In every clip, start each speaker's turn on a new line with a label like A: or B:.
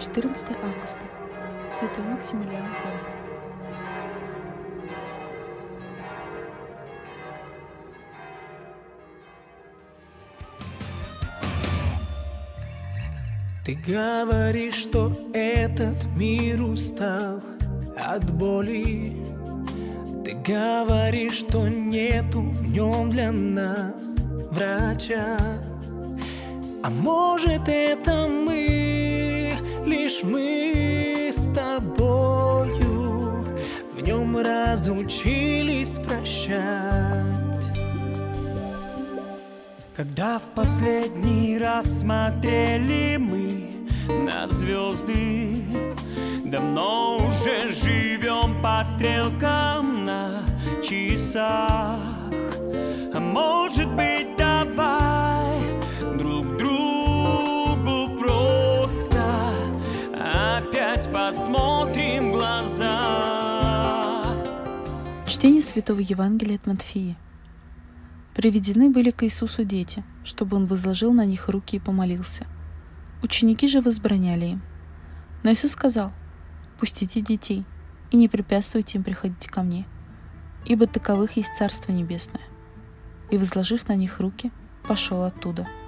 A: 14 августа. Святой Максимилиан Коль.
B: Ты говоришь, что этот мир устал от боли Ты говоришь, что нету в нем для нас врача А может это мы, лишь мы с тобою. В нем разучились прощать. Когда в последний раз смотрели мы на звезды Давно уже живем по стрелкам на часах
A: Святого Евангелия от Матфея – Приведены были к Иисусу дети, чтобы Он возложил на них руки и помолился. Ученики же возбраняли им. Но Иисус сказал, «Пустите детей и не препятствуйте им приходить ко мне, ибо таковых есть Царство Небесное». И, возложив на них руки, пошел оттуда –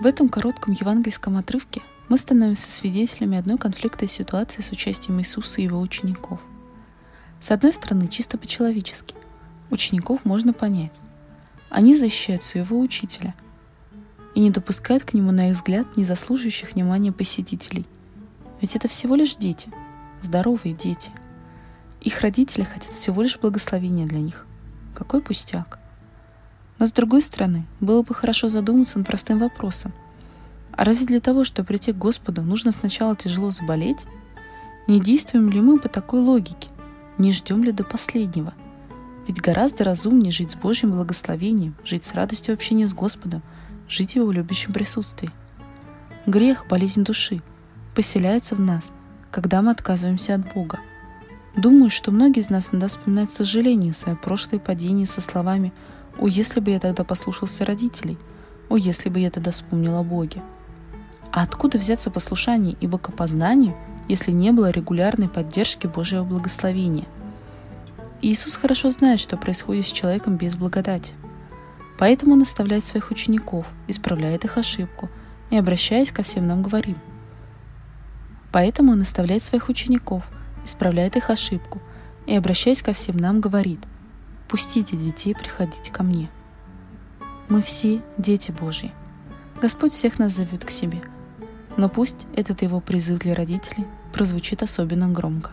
A: В этом коротком евангельском отрывке мы становимся свидетелями одной конфликтной ситуации с участием Иисуса и его учеников. С одной стороны, чисто по-человечески. Учеников можно понять. Они защищают своего учителя и не допускают к нему, на их взгляд, не заслуживающих внимания посетителей. Ведь это всего лишь дети, здоровые дети. Их родители хотят всего лишь благословения для них. Какой пустяк. Но с другой стороны, было бы хорошо задуматься над простым вопросом. А разве для того, чтобы прийти к Господу, нужно сначала тяжело заболеть? Не действуем ли мы по такой логике? Не ждем ли до последнего? Ведь гораздо разумнее жить с Божьим благословением, жить с радостью общения с Господом, жить в Его любящем присутствии. Грех, болезнь души, поселяется в нас, когда мы отказываемся от Бога. Думаю, что многие из нас надо вспоминать сожаление свое прошлое падение со словами – о, если бы я тогда послушался родителей! О, если бы я тогда вспомнил о Боге! А откуда взяться послушание и богопознанию, если не было регулярной поддержки Божьего благословения? Иисус хорошо знает, что происходит с человеком без благодати. Поэтому он наставляет своих учеников, исправляет их ошибку и, обращаясь ко всем нам, говорим. Поэтому он наставляет своих учеников, исправляет их ошибку и, обращаясь ко всем нам, говорит – Пустите детей приходить ко мне. Мы все дети Божьи. Господь всех нас зовет к себе. Но пусть этот его призыв для родителей прозвучит особенно громко.